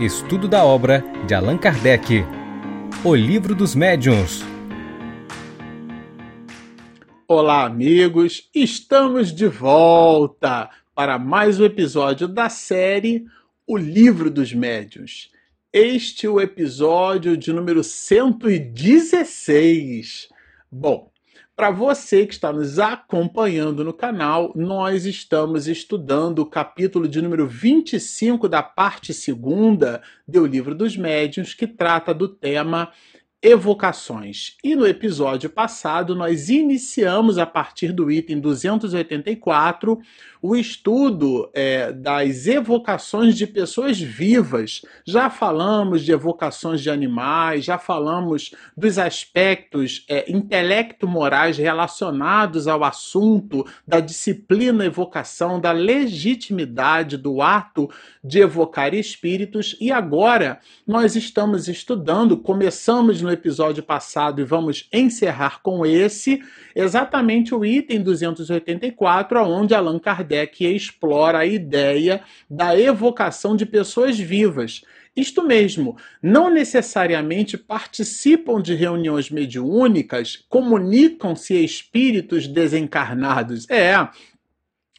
Estudo da obra de Allan Kardec. O Livro dos Médiuns. Olá, amigos! Estamos de volta para mais um episódio da série O Livro dos Médiuns. Este é o episódio de número 116. Bom, para você que está nos acompanhando no canal, nós estamos estudando o capítulo de número 25 da parte segunda do Livro dos Médiuns, que trata do tema evocações. E no episódio passado, nós iniciamos, a partir do item 284, o estudo é, das evocações de pessoas vivas. Já falamos de evocações de animais, já falamos dos aspectos é, intelecto-morais relacionados ao assunto da disciplina evocação, da legitimidade do ato de evocar espíritos, e agora nós estamos estudando, começamos no no episódio passado e vamos encerrar com esse, exatamente o item 284, onde Allan Kardec explora a ideia da evocação de pessoas vivas. Isto mesmo, não necessariamente participam de reuniões mediúnicas, comunicam-se espíritos desencarnados. É,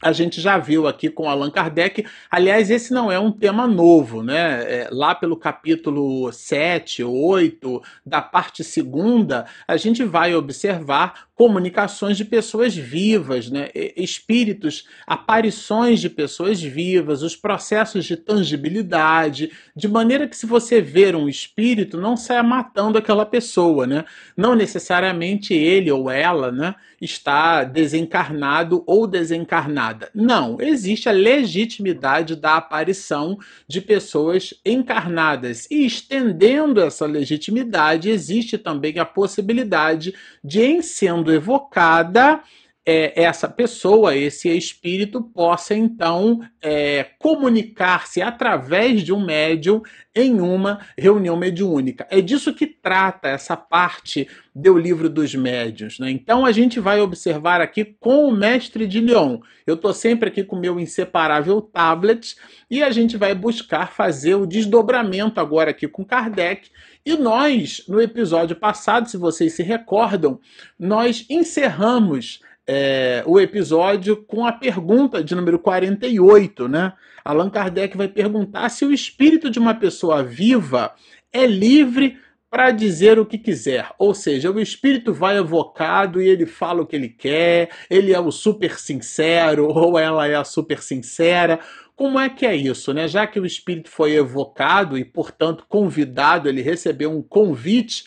a gente já viu aqui com Allan Kardec. Aliás, esse não é um tema novo, né? É, lá pelo capítulo 7, 8, da parte segunda, a gente vai observar comunicações de pessoas vivas, né? espíritos, aparições de pessoas vivas, os processos de tangibilidade, de maneira que se você ver um espírito, não saia matando aquela pessoa, né? Não necessariamente ele ou ela, né, está desencarnado ou desencarnada. Não, existe a legitimidade da aparição de pessoas encarnadas e estendendo essa legitimidade, existe também a possibilidade de em sendo evocada, é, essa pessoa, esse espírito, possa então é, comunicar-se através de um médium em uma reunião mediúnica. É disso que trata essa parte do livro dos médiuns. Né? Então a gente vai observar aqui com o mestre de Lyon. Eu estou sempre aqui com o meu inseparável tablet e a gente vai buscar fazer o desdobramento agora aqui com Kardec. E nós, no episódio passado, se vocês se recordam, nós encerramos é, o episódio com a pergunta de número 48, né? Allan Kardec vai perguntar se o espírito de uma pessoa viva é livre para dizer o que quiser. Ou seja, o espírito vai evocado e ele fala o que ele quer, ele é o super sincero ou ela é a super sincera. Como é que é isso, né? Já que o espírito foi evocado e, portanto, convidado, ele recebeu um convite,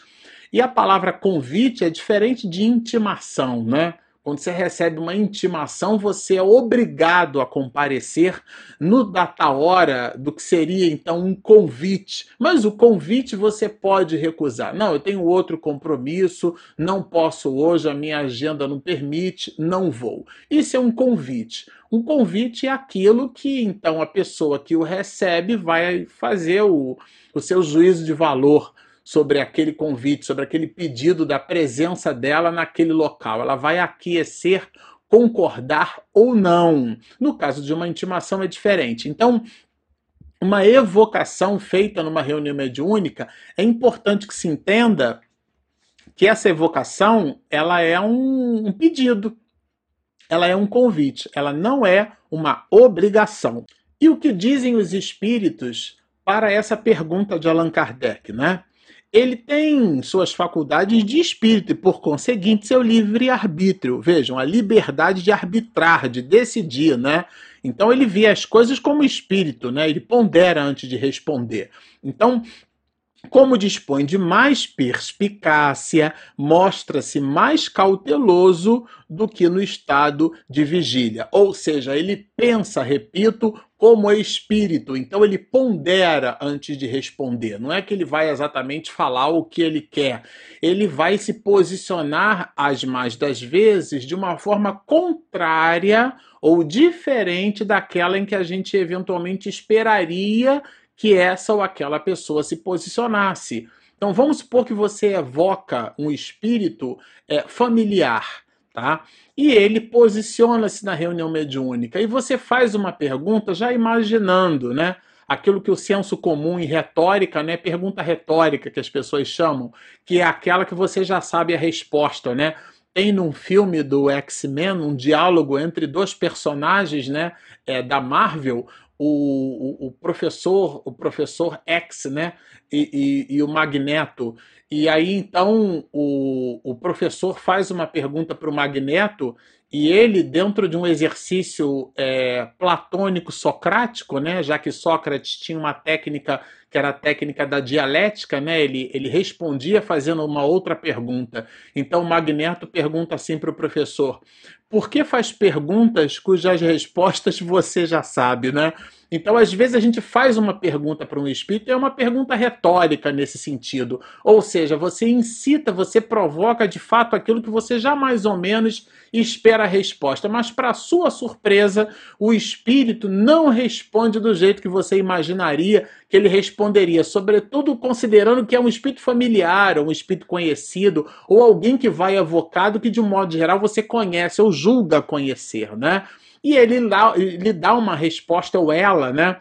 e a palavra convite é diferente de intimação, né? Quando você recebe uma intimação, você é obrigado a comparecer no data hora do que seria então um convite. Mas o convite você pode recusar. Não, eu tenho outro compromisso, não posso hoje, a minha agenda não permite, não vou. Isso é um convite. Um convite é aquilo que então a pessoa que o recebe vai fazer o, o seu juízo de valor sobre aquele convite, sobre aquele pedido da presença dela naquele local. Ela vai aquecer, concordar ou não. No caso de uma intimação é diferente. Então, uma evocação feita numa reunião mediúnica, é importante que se entenda que essa evocação ela é um, um pedido, ela é um convite, ela não é uma obrigação. E o que dizem os espíritos para essa pergunta de Allan Kardec, né? Ele tem suas faculdades de espírito e, por conseguinte, seu livre-arbítrio. Vejam, a liberdade de arbitrar, de decidir, né? Então ele vê as coisas como espírito, né? Ele pondera antes de responder. Então, como dispõe de mais perspicácia, mostra-se mais cauteloso do que no estado de vigília. Ou seja, ele pensa, repito, como espírito, então ele pondera antes de responder. Não é que ele vai exatamente falar o que ele quer, ele vai se posicionar, as mais das vezes, de uma forma contrária ou diferente daquela em que a gente eventualmente esperaria que essa ou aquela pessoa se posicionasse. Então vamos supor que você evoca um espírito é, familiar tá? E ele posiciona-se na reunião mediúnica e você faz uma pergunta já imaginando, né? aquilo que o senso comum em retórica, né, pergunta retórica que as pessoas chamam, que é aquela que você já sabe a resposta, né? Tem num filme do X-Men um diálogo entre dois personagens, né, é, da Marvel, o, o, o, professor, o professor X, né, e, e, e o Magneto. E aí então o, o professor faz uma pergunta para o Magneto e ele, dentro de um exercício é, platônico socrático, né, já que Sócrates tinha uma técnica que era a técnica da dialética, né, ele, ele respondia fazendo uma outra pergunta. Então o Magneto pergunta assim para o professor: por que faz perguntas cujas respostas você já sabe, né? Então, às vezes, a gente faz uma pergunta para um espírito, é uma pergunta retórica nesse sentido. Ou seja, você incita, você provoca de fato aquilo que você já mais ou menos espera a resposta. Mas, para sua surpresa, o espírito não responde do jeito que você imaginaria que ele responderia, sobretudo considerando que é um espírito familiar, ou um espírito conhecido, ou alguém que vai evocado que, de um modo geral, você conhece ou julga conhecer, né? E ele dá, ele dá uma resposta, ou ela, né?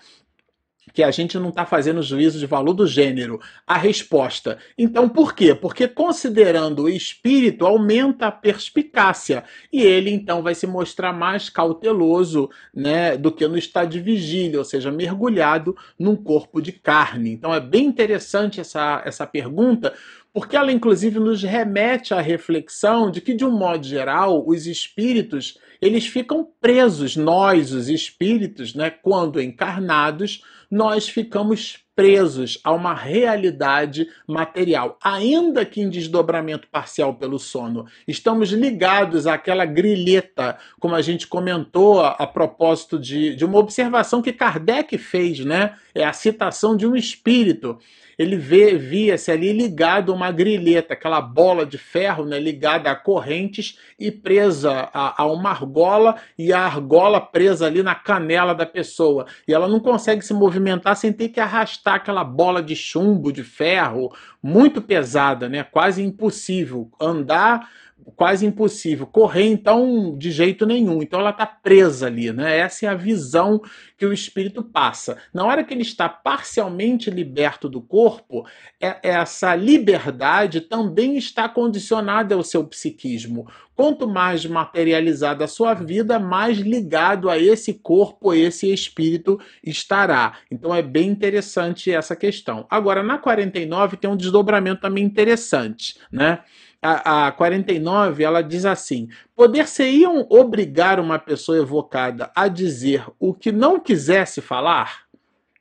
que a gente não está fazendo juízo de valor do gênero, a resposta. Então, por quê? Porque considerando o espírito, aumenta a perspicácia. E ele, então, vai se mostrar mais cauteloso né, do que no estado de vigília, ou seja, mergulhado num corpo de carne. Então, é bem interessante essa, essa pergunta, porque ela, inclusive, nos remete à reflexão de que, de um modo geral, os espíritos eles ficam presos, nós, os espíritos, né, quando encarnados, nós ficamos presos a uma realidade material, ainda que em desdobramento parcial pelo sono. Estamos ligados àquela grilheta, como a gente comentou a, a propósito de, de uma observação que Kardec fez, né? É a citação de um espírito ele via-se ali ligado a uma grilheta, aquela bola de ferro né, ligada a correntes e presa a, a, uma argola, e a argola presa ali na canela da pessoa. E ela não consegue se movimentar sem ter que arrastar aquela bola de chumbo, de ferro, muito pesada, né, quase impossível. Andar quase impossível. Correr, então, de jeito nenhum. Então ela está presa ali, né? Essa é a visão que o espírito passa. Na hora que ele está parcialmente liberto do corpo, é, essa liberdade também está condicionada ao seu psiquismo. Quanto mais materializada a sua vida, mais ligado a esse corpo, esse espírito estará. Então é bem interessante essa questão. Agora, na 49 tem um desdobramento também interessante, né? a, a 49, ela diz assim: poder-se-iam obrigar uma pessoa evocada a dizer o que não quisesse falar?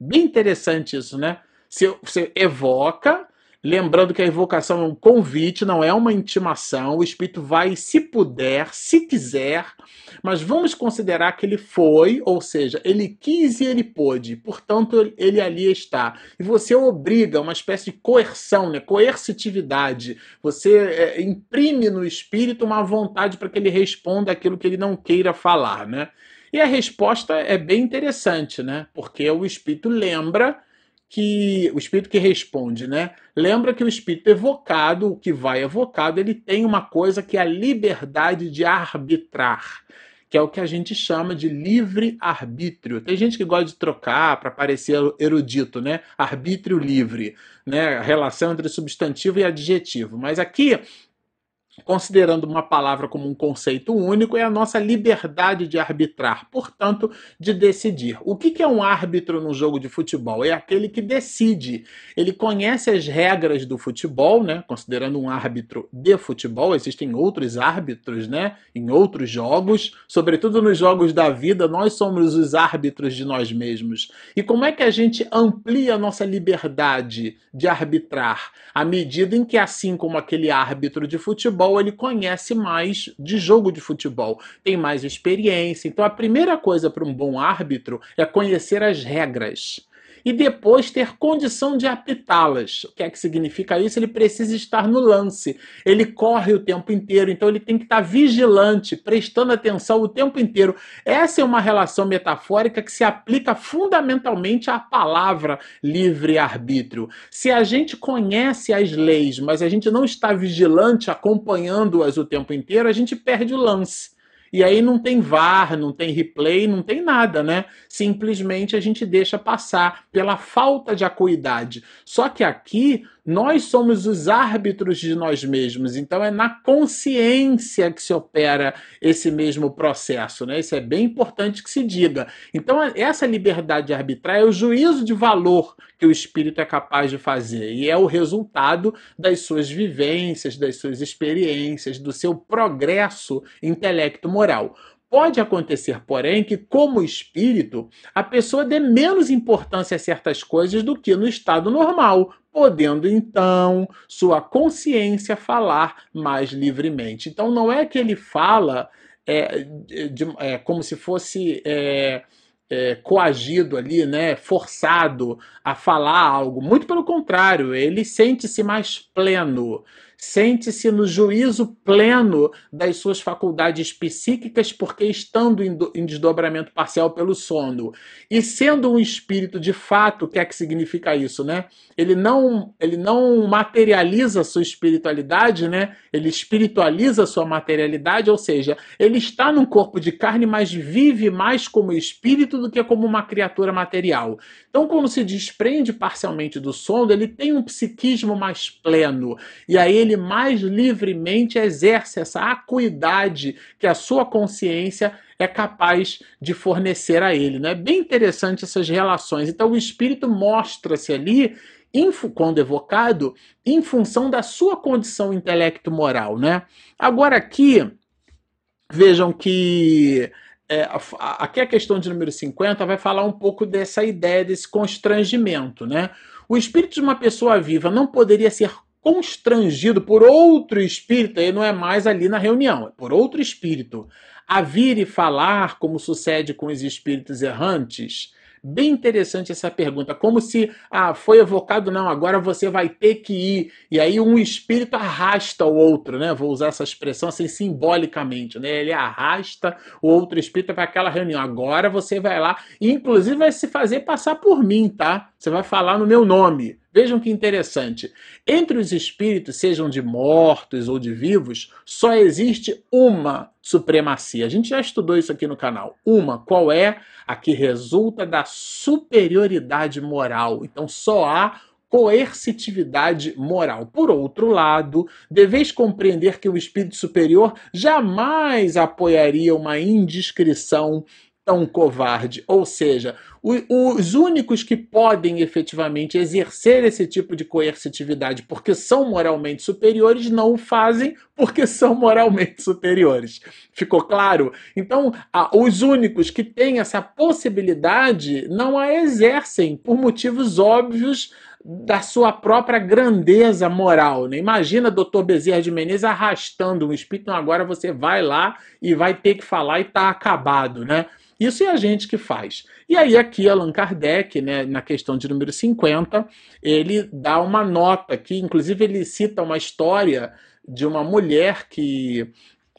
Bem interessante isso, né? Você, você evoca, Lembrando que a evocação é um convite, não é uma intimação. O espírito vai, se puder, se quiser, mas vamos considerar que ele foi, ou seja, ele quis e ele pôde, portanto, ele ali está. E você obriga uma espécie de coerção, né? coercitividade. Você é, imprime no espírito uma vontade para que ele responda aquilo que ele não queira falar. Né? E a resposta é bem interessante, né? porque o espírito lembra que o espírito que responde, né? Lembra que o espírito evocado, o que vai evocado, ele tem uma coisa que é a liberdade de arbitrar, que é o que a gente chama de livre arbítrio. Tem gente que gosta de trocar para parecer erudito, né? Arbítrio livre, né? A relação entre substantivo e adjetivo. Mas aqui considerando uma palavra como um conceito único, é a nossa liberdade de arbitrar, portanto, de decidir. O que é um árbitro no jogo de futebol? É aquele que decide. Ele conhece as regras do futebol, né? Considerando um árbitro de futebol, existem outros árbitros, né? Em outros jogos, sobretudo nos jogos da vida, nós somos os árbitros de nós mesmos. E como é que a gente amplia a nossa liberdade de arbitrar? À medida em que, assim como aquele árbitro de futebol, futebol, ele conhece mais de jogo de futebol, tem mais experiência. Então a primeira coisa para um bom árbitro é conhecer as regras e depois ter condição de apitá-las. O que é que significa isso? Ele precisa estar no lance. Ele corre o tempo inteiro, então ele tem que estar vigilante, prestando atenção o tempo inteiro. Essa é uma relação metafórica que se aplica fundamentalmente à palavra livre-arbítrio. Se a gente conhece as leis, mas a gente não está vigilante, acompanhando-as o tempo inteiro, a gente perde o lance. E aí não tem VAR, não tem replay, não tem nada, né? Simplesmente a gente deixa passar pela falta de acuidade. Só que aqui nós somos os árbitros de nós mesmos, então é na consciência que se opera esse mesmo processo, né? Isso é bem importante que se diga. Então, essa liberdade de arbitrar é o juízo de valor que o espírito é capaz de fazer e é o resultado das suas vivências, das suas experiências, do seu progresso intelecto-moral. Pode acontecer, porém, que, como espírito, a pessoa dê menos importância a certas coisas do que no estado normal, podendo então sua consciência falar mais livremente. Então, não é que ele fala é, de, é, como se fosse. É, é, coagido ali, né, forçado a falar algo. Muito pelo contrário, ele sente-se mais pleno, sente-se no juízo pleno das suas faculdades psíquicas, porque estando em desdobramento parcial pelo sono. E sendo um espírito de fato, o que é que significa isso, né? Ele não, ele não materializa sua espiritualidade, né? Ele espiritualiza sua materialidade, ou seja, ele está num corpo de carne, mas vive mais como espírito do que como uma criatura material. Então, quando se desprende parcialmente do sono, ele tem um psiquismo mais pleno. E aí ele mais livremente exerce essa acuidade que a sua consciência é capaz de fornecer a ele. É né? bem interessante essas relações. Então, o espírito mostra-se ali quando evocado, em função da sua condição intelecto-moral. Né? Agora, aqui, vejam que é, aqui a questão de número 50 vai falar um pouco dessa ideia, desse constrangimento. Né? O espírito de uma pessoa viva não poderia ser constrangido por outro espírito, e não é mais ali na reunião, é por outro espírito, a vir e falar, como sucede com os espíritos errantes, Bem interessante essa pergunta, como se ah, foi evocado, não, agora você vai ter que ir. E aí um espírito arrasta o outro, né? Vou usar essa expressão assim simbolicamente, né? Ele arrasta o outro espírito para aquela reunião. Agora você vai lá, inclusive vai se fazer passar por mim, tá? Você vai falar no meu nome. Vejam que interessante. Entre os espíritos, sejam de mortos ou de vivos, só existe uma supremacia. A gente já estudou isso aqui no canal. Uma, qual é? A que resulta da superioridade moral. Então só há coercitividade moral. Por outro lado, deveis compreender que o espírito superior jamais apoiaria uma indiscrição tão covarde. Ou seja, os únicos que podem efetivamente exercer esse tipo de coercitividade porque são moralmente superiores não o fazem porque são moralmente superiores. Ficou claro? Então, os únicos que têm essa possibilidade não a exercem por motivos óbvios da sua própria grandeza moral. Né? Imagina doutor Bezerra de Menezes arrastando um espírito, então agora você vai lá e vai ter que falar e está acabado, né? Isso é a gente que faz. E aí, aqui, Allan Kardec, né, na questão de número 50, ele dá uma nota que, inclusive, ele cita uma história de uma mulher que.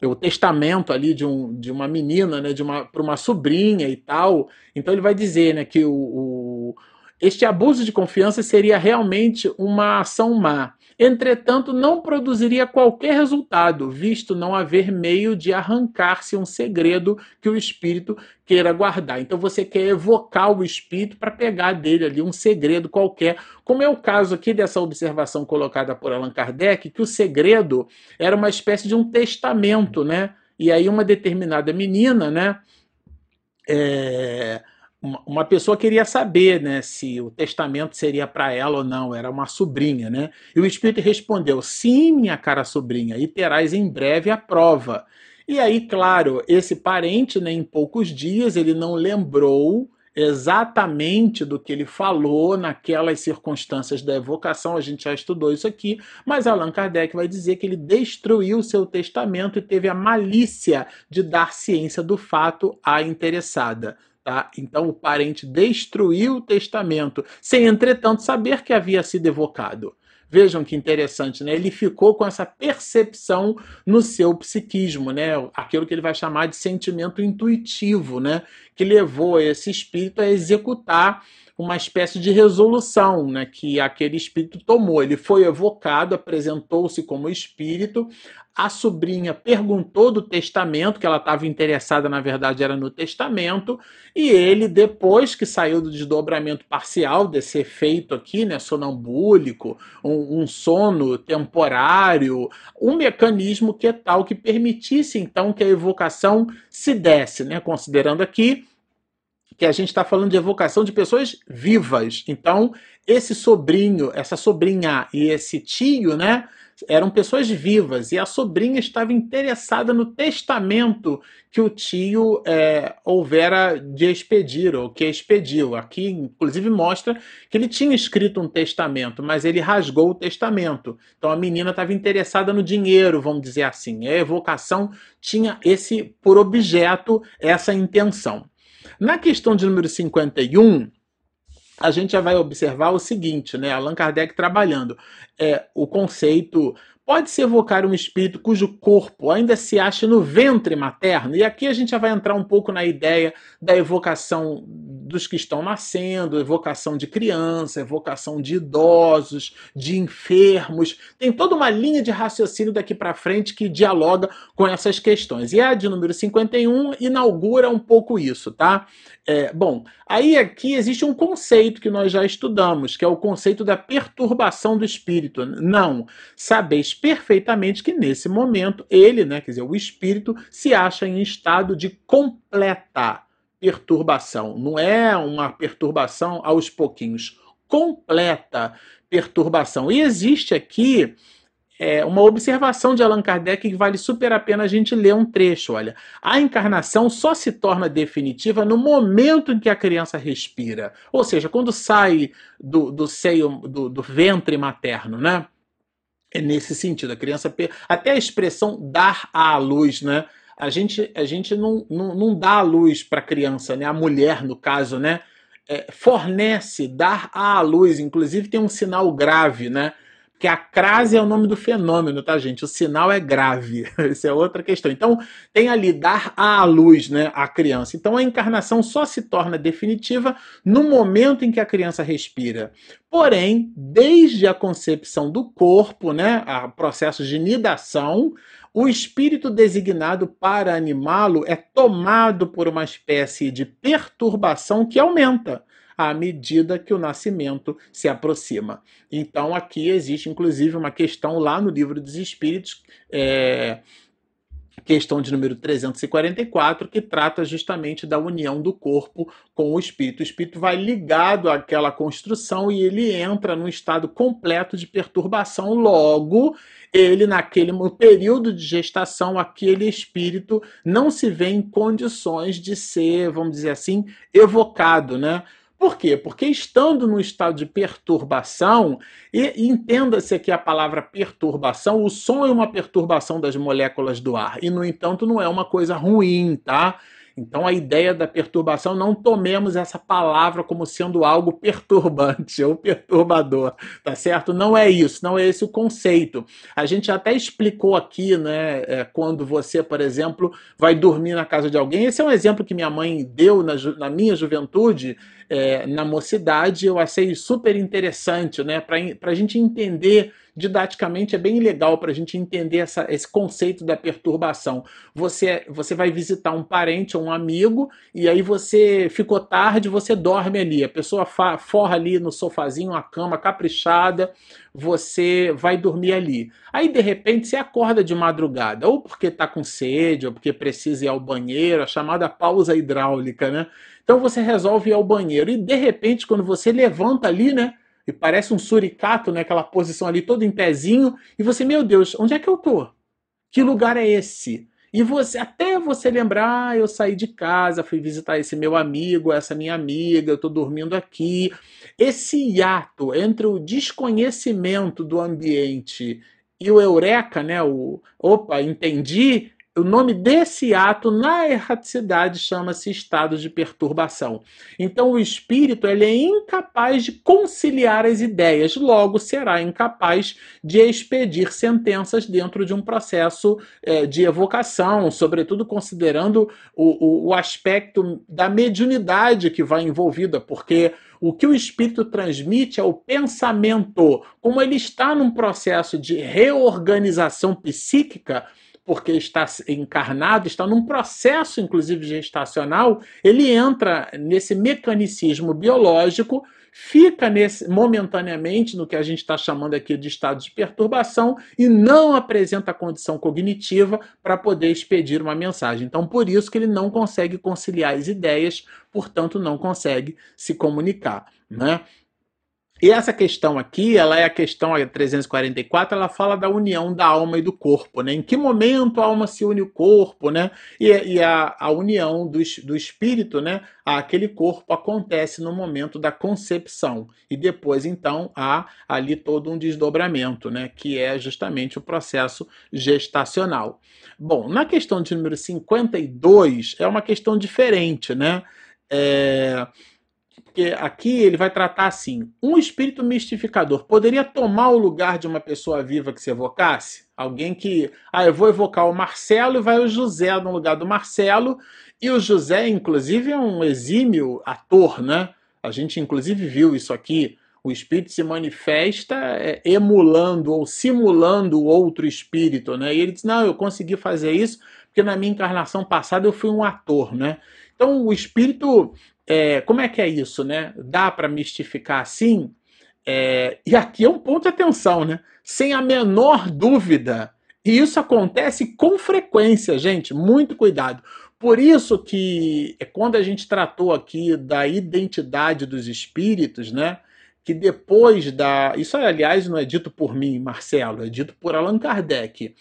O testamento ali de, um, de uma menina, né, de uma, para uma sobrinha e tal. Então ele vai dizer né, que o, o este abuso de confiança seria realmente uma ação má. Entretanto, não produziria qualquer resultado, visto não haver meio de arrancar-se um segredo que o espírito queira guardar. Então você quer evocar o espírito para pegar dele ali um segredo qualquer, como é o caso aqui dessa observação colocada por Allan Kardec, que o segredo era uma espécie de um testamento, né? E aí uma determinada menina, né? É uma pessoa queria saber né, se o testamento seria para ela ou não, era uma sobrinha, né? E o espírito respondeu: Sim, minha cara sobrinha, e terás em breve a prova. E aí, claro, esse parente, né, em poucos dias, ele não lembrou exatamente do que ele falou naquelas circunstâncias da evocação, a gente já estudou isso aqui, mas Allan Kardec vai dizer que ele destruiu seu testamento e teve a malícia de dar ciência do fato à interessada. Tá? Então o parente destruiu o testamento, sem entretanto saber que havia sido evocado. Vejam que interessante, né? Ele ficou com essa percepção no seu psiquismo, né? Aquilo que ele vai chamar de sentimento intuitivo, né? Que levou esse espírito a executar uma espécie de resolução né, que aquele espírito tomou. Ele foi evocado, apresentou-se como espírito. A sobrinha perguntou do testamento, que ela estava interessada, na verdade, era no testamento, e ele, depois que saiu do desdobramento parcial desse efeito aqui, né, sonambúlico, um, um sono temporário, um mecanismo que é tal que permitisse então que a evocação se desse, né, considerando aqui que a gente está falando de evocação de pessoas vivas. Então, esse sobrinho, essa sobrinha e esse tio, né, eram pessoas vivas e a sobrinha estava interessada no testamento que o tio é, houvera de expedir ou que expediu. Aqui, inclusive, mostra que ele tinha escrito um testamento, mas ele rasgou o testamento. Então a menina estava interessada no dinheiro, vamos dizer assim. A evocação tinha esse por objeto essa intenção. Na questão de número 51, a gente já vai observar o seguinte, né? Allan Kardec trabalhando é, o conceito pode-se evocar um espírito cujo corpo ainda se acha no ventre materno? E aqui a gente já vai entrar um pouco na ideia da evocação dos que estão nascendo, evocação de criança, evocação de idosos, de enfermos. Tem toda uma linha de raciocínio daqui para frente que dialoga com essas questões. E a de número 51 inaugura um pouco isso, tá? É, bom, aí aqui existe um conceito que nós já estudamos, que é o conceito da perturbação do espírito. Não, sabeis perfeitamente que nesse momento ele, né, quer dizer, o espírito se acha em estado de completa perturbação. Não é uma perturbação aos pouquinhos, completa perturbação. E existe aqui é, uma observação de Allan Kardec que vale super a pena a gente ler um trecho. Olha, a encarnação só se torna definitiva no momento em que a criança respira, ou seja, quando sai do, do seio, do, do ventre materno, né? É nesse sentido, a criança até a expressão dar à luz, né? A gente, a gente não, não, não dá a luz para a criança, né? A mulher, no caso, né? É, fornece, dar à luz, inclusive tem um sinal grave, né? Que a crase é o nome do fenômeno, tá, gente? O sinal é grave. Essa é outra questão. Então, tem ali dar à luz, né, a criança. Então, a encarnação só se torna definitiva no momento em que a criança respira. Porém, desde a concepção do corpo, né, a processos de nidação, o espírito designado para animá-lo é tomado por uma espécie de perturbação que aumenta à medida que o nascimento se aproxima. Então, aqui existe inclusive uma questão lá no livro dos Espíritos. É, questão de número 344, que trata justamente da união do corpo com o espírito. O espírito vai ligado àquela construção e ele entra num estado completo de perturbação. Logo, ele, naquele período de gestação, aquele espírito não se vê em condições de ser, vamos dizer assim, evocado, né? Por quê? Porque estando no estado de perturbação, e entenda-se aqui a palavra perturbação, o som é uma perturbação das moléculas do ar, e no entanto não é uma coisa ruim, tá? Então a ideia da perturbação, não tomemos essa palavra como sendo algo perturbante ou perturbador, tá certo? Não é isso, não é esse o conceito. A gente até explicou aqui, né, é, quando você, por exemplo, vai dormir na casa de alguém. Esse é um exemplo que minha mãe deu na, na minha juventude, é, na mocidade, eu achei super interessante, né, para a gente entender didaticamente é bem legal para a gente entender essa, esse conceito da perturbação. Você, você vai visitar um parente ou um amigo e aí você ficou tarde, você dorme ali. A pessoa forra ali no sofazinho, uma cama caprichada, você vai dormir ali. Aí de repente você acorda de madrugada, ou porque está com sede, ou porque precisa ir ao banheiro, a chamada pausa hidráulica, né? Então você resolve ir ao banheiro e de repente quando você levanta ali, né? E parece um suricato, né? Aquela posição ali todo em pezinho, e você, meu Deus, onde é que eu tô? Que lugar é esse? E você, até você lembrar, ah, eu saí de casa, fui visitar esse meu amigo, essa minha amiga, eu tô dormindo aqui. Esse hiato entre o desconhecimento do ambiente e o eureka, né? O opa, entendi, o nome desse ato na erraticidade chama-se estado de perturbação. Então o espírito ele é incapaz de conciliar as ideias, logo será incapaz de expedir sentenças dentro de um processo é, de evocação, sobretudo considerando o, o, o aspecto da mediunidade que vai envolvida, porque o que o espírito transmite é o pensamento. Como ele está num processo de reorganização psíquica, porque está encarnado, está num processo, inclusive, gestacional, ele entra nesse mecanicismo biológico, fica nesse, momentaneamente no que a gente está chamando aqui de estado de perturbação e não apresenta condição cognitiva para poder expedir uma mensagem. Então, por isso que ele não consegue conciliar as ideias, portanto, não consegue se comunicar. Né? E essa questão aqui, ela é a questão 344, ela fala da união da alma e do corpo, né? Em que momento a alma se une ao corpo, né? E, e a, a, união do, do espírito, né? Aquele corpo acontece no momento da concepção. E depois, então, há ali todo um desdobramento, né? Que é justamente o processo gestacional. Bom, na questão de número 52, é uma questão diferente, né? É porque aqui ele vai tratar assim: um espírito mistificador poderia tomar o lugar de uma pessoa viva que se evocasse? Alguém que, ah, eu vou evocar o Marcelo e vai o José no lugar do Marcelo, e o José, inclusive, é um exímio ator, né? A gente, inclusive, viu isso aqui. O espírito se manifesta é, emulando ou simulando o outro espírito, né? E ele diz: Não, eu consegui fazer isso porque na minha encarnação passada eu fui um ator, né? Então o espírito é, como é que é isso, né? Dá para mistificar assim? É, e aqui é um ponto de atenção, né? Sem a menor dúvida. E isso acontece com frequência, gente. Muito cuidado. Por isso que é quando a gente tratou aqui da identidade dos espíritos, né? Que depois da. Isso, aliás, não é dito por mim, Marcelo, é dito por Allan Kardec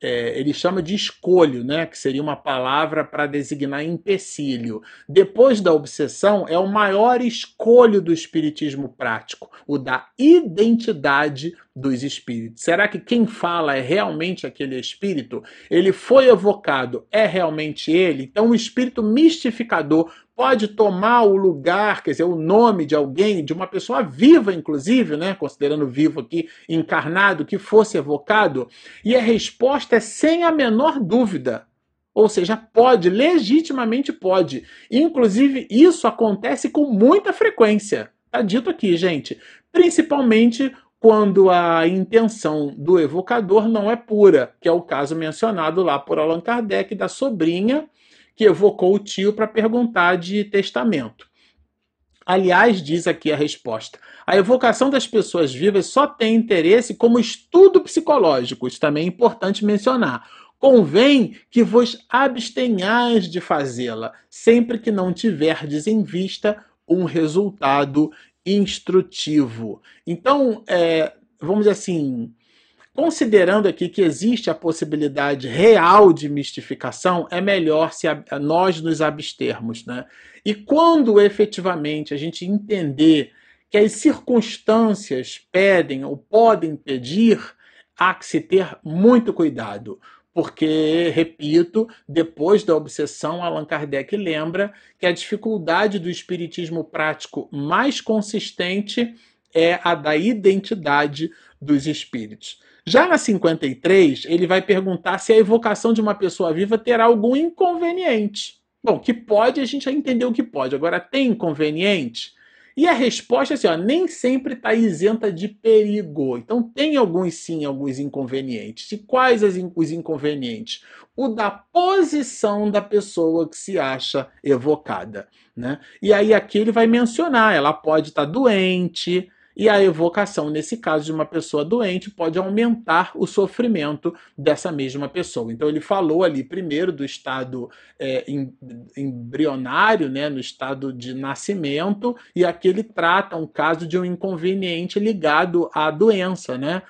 é, ele chama de escolho, né, que seria uma palavra para designar empecilho. Depois da obsessão, é o maior escolho do espiritismo prático, o da identidade dos espíritos. Será que quem fala é realmente aquele espírito? Ele foi evocado, é realmente ele? Então, o espírito mistificador pode tomar o lugar, quer dizer, o nome de alguém, de uma pessoa viva, inclusive, né? considerando vivo aqui, encarnado, que fosse evocado? E a resposta é sem a menor dúvida. Ou seja, pode, legitimamente pode. Inclusive, isso acontece com muita frequência. Está dito aqui, gente. Principalmente quando a intenção do evocador não é pura, que é o caso mencionado lá por Allan Kardec da sobrinha que evocou o tio para perguntar de testamento. Aliás, diz aqui a resposta: a evocação das pessoas vivas só tem interesse como estudo psicológico, isso também é importante mencionar. Convém que vos abstenhais de fazê-la, sempre que não tiverdes em vista um resultado instrutivo. Então, é, vamos dizer assim, considerando aqui que existe a possibilidade real de mistificação, é melhor se a, a nós nos abstermos. Né? E quando efetivamente a gente entender que as circunstâncias pedem ou podem pedir, há que se ter muito cuidado. Porque, repito, depois da obsessão, Allan Kardec lembra que a dificuldade do espiritismo prático mais consistente é a da identidade dos espíritos. Já na 53, ele vai perguntar se a evocação de uma pessoa viva terá algum inconveniente. Bom, que pode, a gente já entendeu que pode. Agora, tem inconveniente? E a resposta é assim, ó, nem sempre está isenta de perigo. Então tem alguns sim, alguns inconvenientes. E quais os inconvenientes? O da posição da pessoa que se acha evocada. Né? E aí aqui ele vai mencionar, ela pode estar tá doente, e a evocação, nesse caso de uma pessoa doente, pode aumentar o sofrimento dessa mesma pessoa. Então, ele falou ali primeiro do estado é, embrionário, né, no estado de nascimento, e aqui ele trata um caso de um inconveniente ligado à doença, né?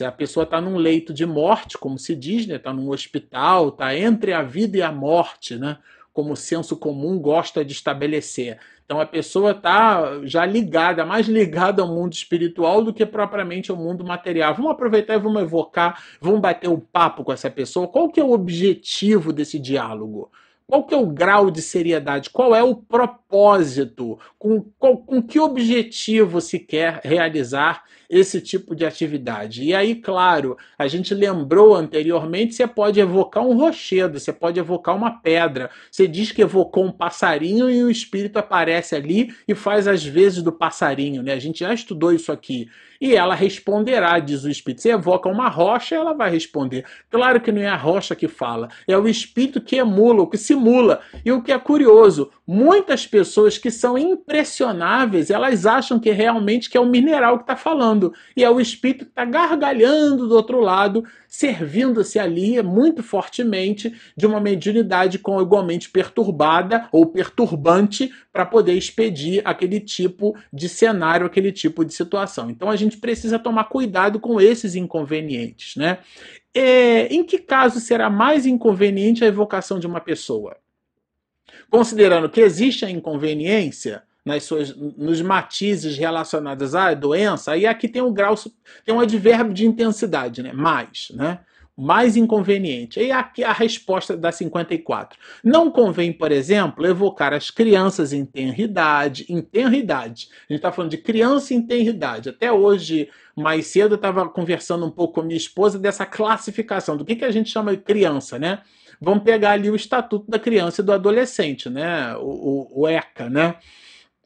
a pessoa está num leito de morte, como se diz, está né? Num hospital, está entre a vida e a morte, né? Como o senso comum gosta de estabelecer. Então a pessoa está já ligada, mais ligada ao mundo espiritual do que propriamente ao mundo material. Vamos aproveitar e vamos evocar, vamos bater um papo com essa pessoa. Qual que é o objetivo desse diálogo? Qual que é o grau de seriedade? Qual é o propósito? Com, com, com que objetivo se quer realizar esse tipo de atividade. E aí, claro, a gente lembrou anteriormente, você pode evocar um rochedo, você pode evocar uma pedra. Você diz que evocou um passarinho e o espírito aparece ali e faz as vezes do passarinho, né? A gente já estudou isso aqui. E ela responderá, diz o espírito. Você evoca uma rocha, ela vai responder. Claro que não é a rocha que fala, é o espírito que emula, o que simula. E o que é curioso, muitas pessoas que são impressionáveis, elas acham que realmente que é o mineral que está falando e é o espírito que está gargalhando do outro lado, servindo-se ali muito fortemente de uma mediunidade com igualmente perturbada ou perturbante para poder expedir aquele tipo de cenário, aquele tipo de situação. Então a gente precisa tomar cuidado com esses inconvenientes, né? É, em que caso será mais inconveniente a evocação de uma pessoa? Considerando que existe a inconveniência, nas suas, nos matizes relacionados à doença, aí aqui tem um grau, tem um advérbio de intensidade, né? Mais, né? Mais inconveniente. E aqui a resposta da 54. Não convém, por exemplo, evocar as crianças em tenridade, em tenridade. A gente está falando de criança em tenridade. Até hoje, mais cedo, eu estava conversando um pouco com minha esposa dessa classificação, do que, que a gente chama de criança, né? Vamos pegar ali o Estatuto da Criança e do Adolescente, né? O, o, o ECA, né?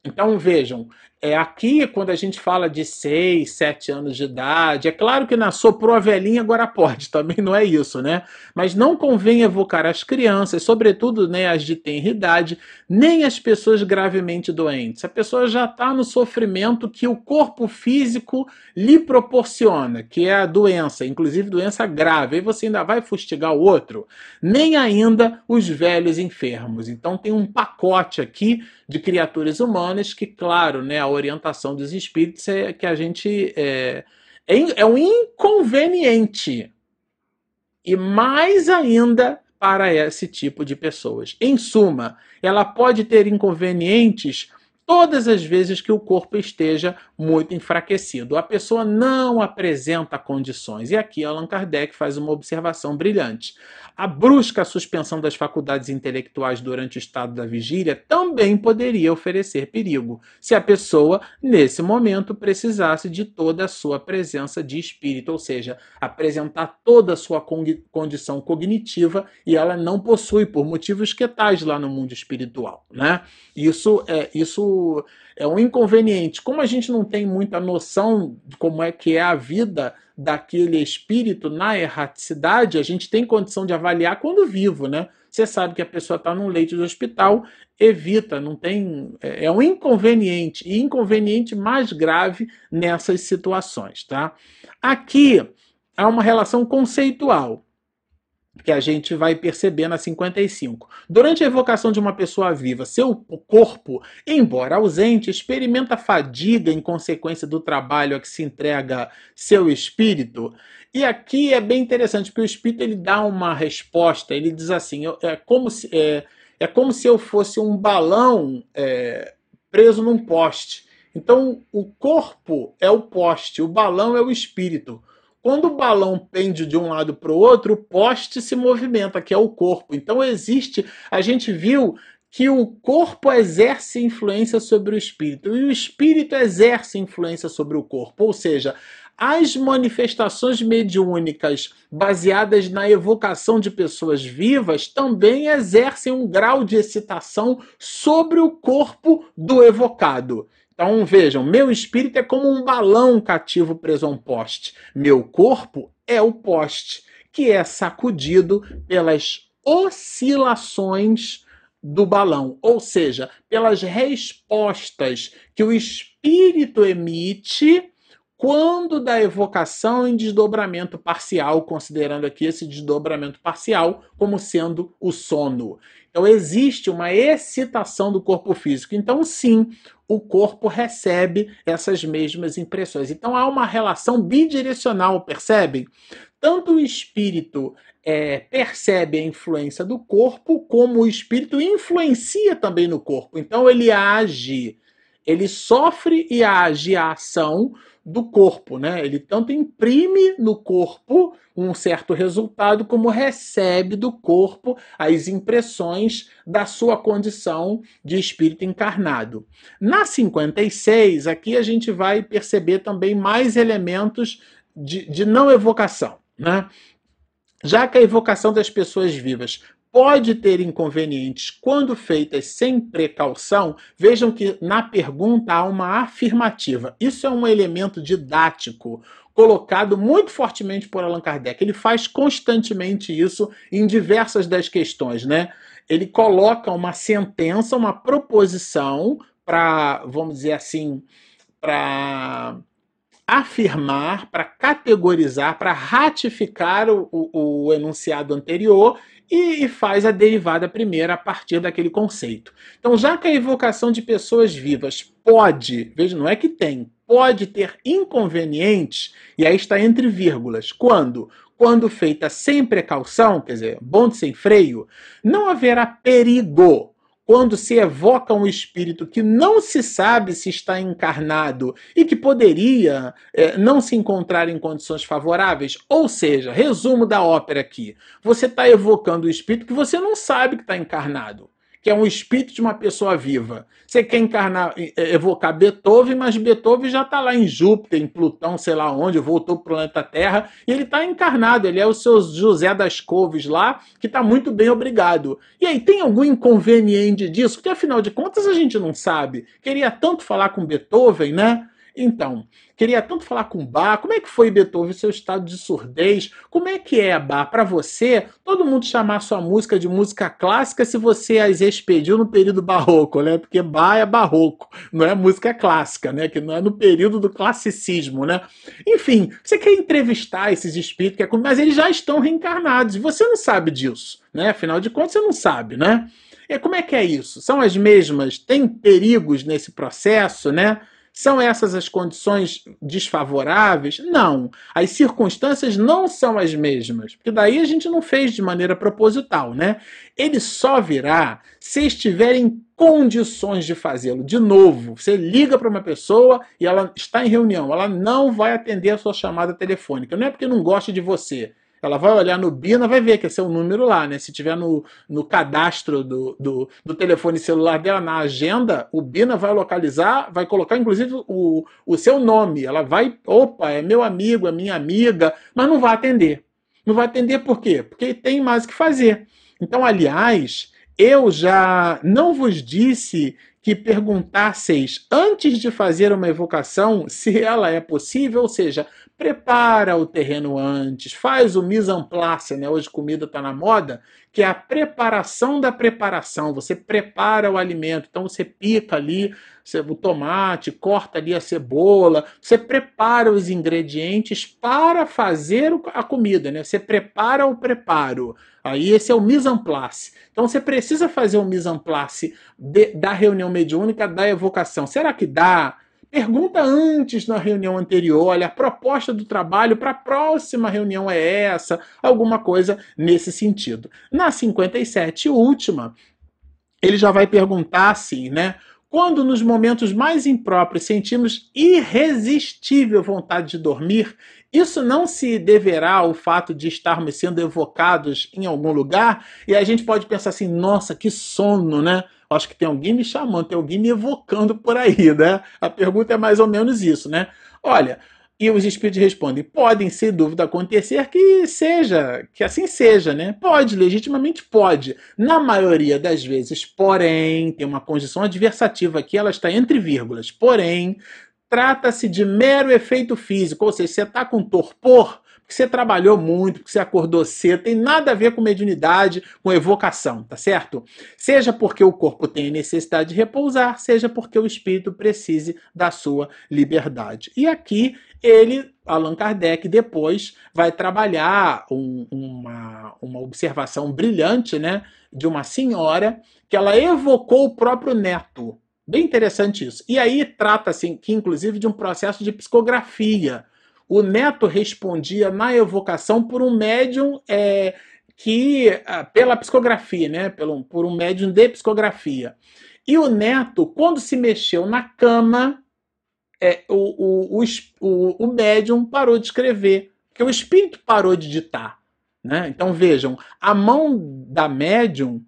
Então vejam, é, aqui, quando a gente fala de 6, 7 anos de idade, é claro que na soprou a velhinha, agora pode, também não é isso, né? Mas não convém evocar as crianças, sobretudo né, as de tenra idade, nem as pessoas gravemente doentes. A pessoa já está no sofrimento que o corpo físico lhe proporciona, que é a doença, inclusive doença grave. Aí você ainda vai fustigar o outro. Nem ainda os velhos enfermos. Então tem um pacote aqui de criaturas humanas que, claro, né, a orientação dos espíritos é que a gente é, é, é um inconveniente. E mais ainda para esse tipo de pessoas. Em suma, ela pode ter inconvenientes todas as vezes que o corpo esteja muito enfraquecido. A pessoa não apresenta condições. E aqui Allan Kardec faz uma observação brilhante. A brusca suspensão das faculdades intelectuais durante o estado da vigília também poderia oferecer perigo, se a pessoa, nesse momento, precisasse de toda a sua presença de espírito, ou seja, apresentar toda a sua condição cognitiva e ela não possui por motivos que tais lá no mundo espiritual, né? Isso é isso é um inconveniente. Como a gente não tem muita noção de como é que é a vida daquele espírito na erraticidade, a gente tem condição de avaliar quando vivo, né? Você sabe que a pessoa está num leito de hospital, evita, não tem. É, é um inconveniente, e inconveniente mais grave nessas situações, tá? Aqui há uma relação conceitual que a gente vai perceber na 55. Durante a evocação de uma pessoa viva, seu corpo, embora ausente, experimenta fadiga em consequência do trabalho a que se entrega seu espírito. E aqui é bem interessante, porque o espírito ele dá uma resposta, ele diz assim, é como se, é, é como se eu fosse um balão é, preso num poste. Então, o corpo é o poste, o balão é o espírito. Quando o balão pende de um lado para o outro, o poste se movimenta, que é o corpo. Então existe, a gente viu que o corpo exerce influência sobre o espírito e o espírito exerce influência sobre o corpo. Ou seja, as manifestações mediúnicas baseadas na evocação de pessoas vivas também exercem um grau de excitação sobre o corpo do evocado. Então vejam, meu espírito é como um balão cativo preso a um poste. Meu corpo é o poste, que é sacudido pelas oscilações do balão, ou seja, pelas respostas que o espírito emite quando da evocação em desdobramento parcial, considerando aqui esse desdobramento parcial como sendo o sono. Então existe uma excitação do corpo físico. Então, sim, o corpo recebe essas mesmas impressões. Então há uma relação bidirecional, percebem? Tanto o espírito é, percebe a influência do corpo, como o espírito influencia também no corpo. Então ele age, ele sofre e age a ação do corpo, né? Ele tanto imprime no corpo um certo resultado, como recebe do corpo as impressões da sua condição de espírito encarnado. Na 56, aqui a gente vai perceber também mais elementos de, de não evocação, né? Já que a evocação das pessoas vivas pode ter inconvenientes quando feitas sem precaução, vejam que na pergunta há uma afirmativa. Isso é um elemento didático colocado muito fortemente por Allan Kardec. Ele faz constantemente isso em diversas das questões, né? Ele coloca uma sentença, uma proposição para, vamos dizer assim, para afirmar, para categorizar, para ratificar o, o, o, enunciado anterior e, e faz a derivada primeira a partir daquele conceito. Então, já que a evocação de pessoas vivas pode, veja, não é que tem, pode ter inconvenientes, e aí está entre vírgulas, quando? Quando feita sem precaução, quer dizer, bonde sem freio, não haverá perigo quando se evoca um espírito que não se sabe se está encarnado e que poderia é, não se encontrar em condições favoráveis. Ou seja, resumo da ópera aqui: você está evocando o espírito que você não sabe que está encarnado que é um espírito de uma pessoa viva. Você quer encarnar, evocar Beethoven, mas Beethoven já está lá em Júpiter, em Plutão, sei lá onde, voltou para o planeta Terra, e ele está encarnado, ele é o seu José das Couves lá, que está muito bem, obrigado. E aí, tem algum inconveniente disso? Porque afinal de contas a gente não sabe. Queria tanto falar com Beethoven, né? Então, queria tanto falar com Bach. Como é que foi, Beethoven, seu estado de surdez? Como é que é, Bach, para você, todo mundo chamar sua música de música clássica se você as expediu no período barroco, né? Porque Bach é barroco, não é música clássica, né? Que não é no período do classicismo, né? Enfim, você quer entrevistar esses espíritos, quer... mas eles já estão reencarnados e você não sabe disso, né? Afinal de contas, você não sabe, né? E como é que é isso? São as mesmas? Tem perigos nesse processo, né? São essas as condições desfavoráveis? Não. As circunstâncias não são as mesmas, porque daí a gente não fez de maneira proposital, né? Ele só virá se estiver em condições de fazê-lo. De novo, você liga para uma pessoa e ela está em reunião, ela não vai atender a sua chamada telefônica. Não é porque não gosta de você, ela vai olhar no BINA, vai ver que é seu número lá, né? Se tiver no, no cadastro do, do, do, telefone celular dela, na agenda, o BINA vai localizar, vai colocar inclusive o, o seu nome. Ela vai, opa, é meu amigo, é minha amiga, mas não vai atender. Não vai atender por quê? Porque tem mais o que fazer. Então, aliás, eu já não vos disse que perguntasseis antes de fazer uma evocação se ela é possível, ou seja, prepara o terreno antes, faz o mise en place, né? Hoje comida está na moda, que é a preparação da preparação. Você prepara o alimento, então você pica ali o tomate, corta ali a cebola, você prepara os ingredientes para fazer a comida, né? Você prepara o preparo. Aí esse é o mise en place. Então você precisa fazer o mise en place de, da reunião mediúnica, da evocação. Será que dá? Pergunta antes na reunião anterior, olha, a proposta do trabalho para a próxima reunião é essa, alguma coisa nesse sentido. Na 57, última, ele já vai perguntar assim, né? Quando nos momentos mais impróprios sentimos irresistível vontade de dormir, isso não se deverá ao fato de estarmos sendo evocados em algum lugar? E a gente pode pensar assim: nossa, que sono, né? Acho que tem alguém me chamando, tem alguém me evocando por aí, né? A pergunta é mais ou menos isso, né? Olha, e os espíritos respondem: podem, sem dúvida, acontecer que seja, que assim seja, né? Pode, legitimamente pode. Na maioria das vezes, porém, tem uma condição adversativa aqui, ela está entre vírgulas. Porém, trata-se de mero efeito físico, ou seja, você está com torpor, porque você trabalhou muito, porque você acordou cedo, tem nada a ver com mediunidade, com evocação, tá certo? Seja porque o corpo tem necessidade de repousar, seja porque o espírito precise da sua liberdade. E aqui ele, Allan Kardec, depois vai trabalhar um, uma, uma observação brilhante, né, de uma senhora que ela evocou o próprio neto. Bem interessante isso. E aí trata-se, assim, que inclusive, de um processo de psicografia. O neto respondia na evocação por um médium é, que, ah, pela psicografia, né, pelo, por um médium de psicografia. E o neto, quando se mexeu na cama, é, o, o, o, o médium parou de escrever, porque o espírito parou de ditar. Né? Então vejam, a mão da médium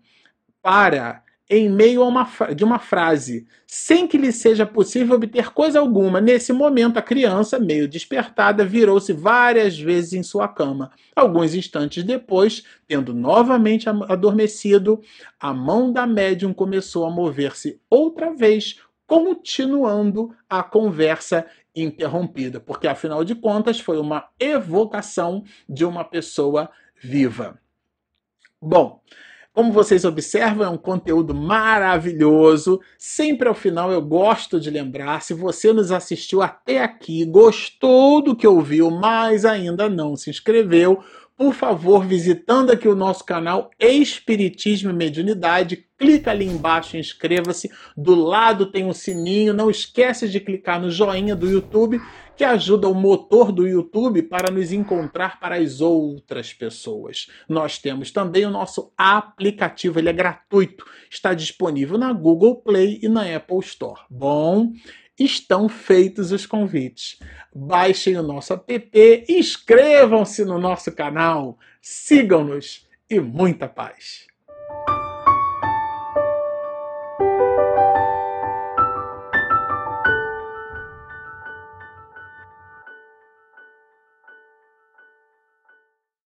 para em meio a uma, de uma frase, sem que lhe seja possível obter coisa alguma. Nesse momento, a criança, meio despertada, virou-se várias vezes em sua cama. Alguns instantes depois, tendo novamente adormecido, a mão da médium começou a mover-se outra vez, continuando a conversa interrompida, porque afinal de contas foi uma evocação de uma pessoa viva. Bom, como vocês observam, é um conteúdo maravilhoso. Sempre ao final eu gosto de lembrar: se você nos assistiu até aqui, gostou do que ouviu, mas ainda não se inscreveu, por favor, visitando aqui o nosso canal Espiritismo e Mediunidade, clica ali embaixo, inscreva-se. Do lado tem um sininho, não esquece de clicar no joinha do YouTube, que ajuda o motor do YouTube para nos encontrar para as outras pessoas. Nós temos também o nosso aplicativo, ele é gratuito, está disponível na Google Play e na Apple Store. Bom, estão feitos os convites. Baixem o nosso app, inscrevam-se no nosso canal, sigam-nos e muita paz.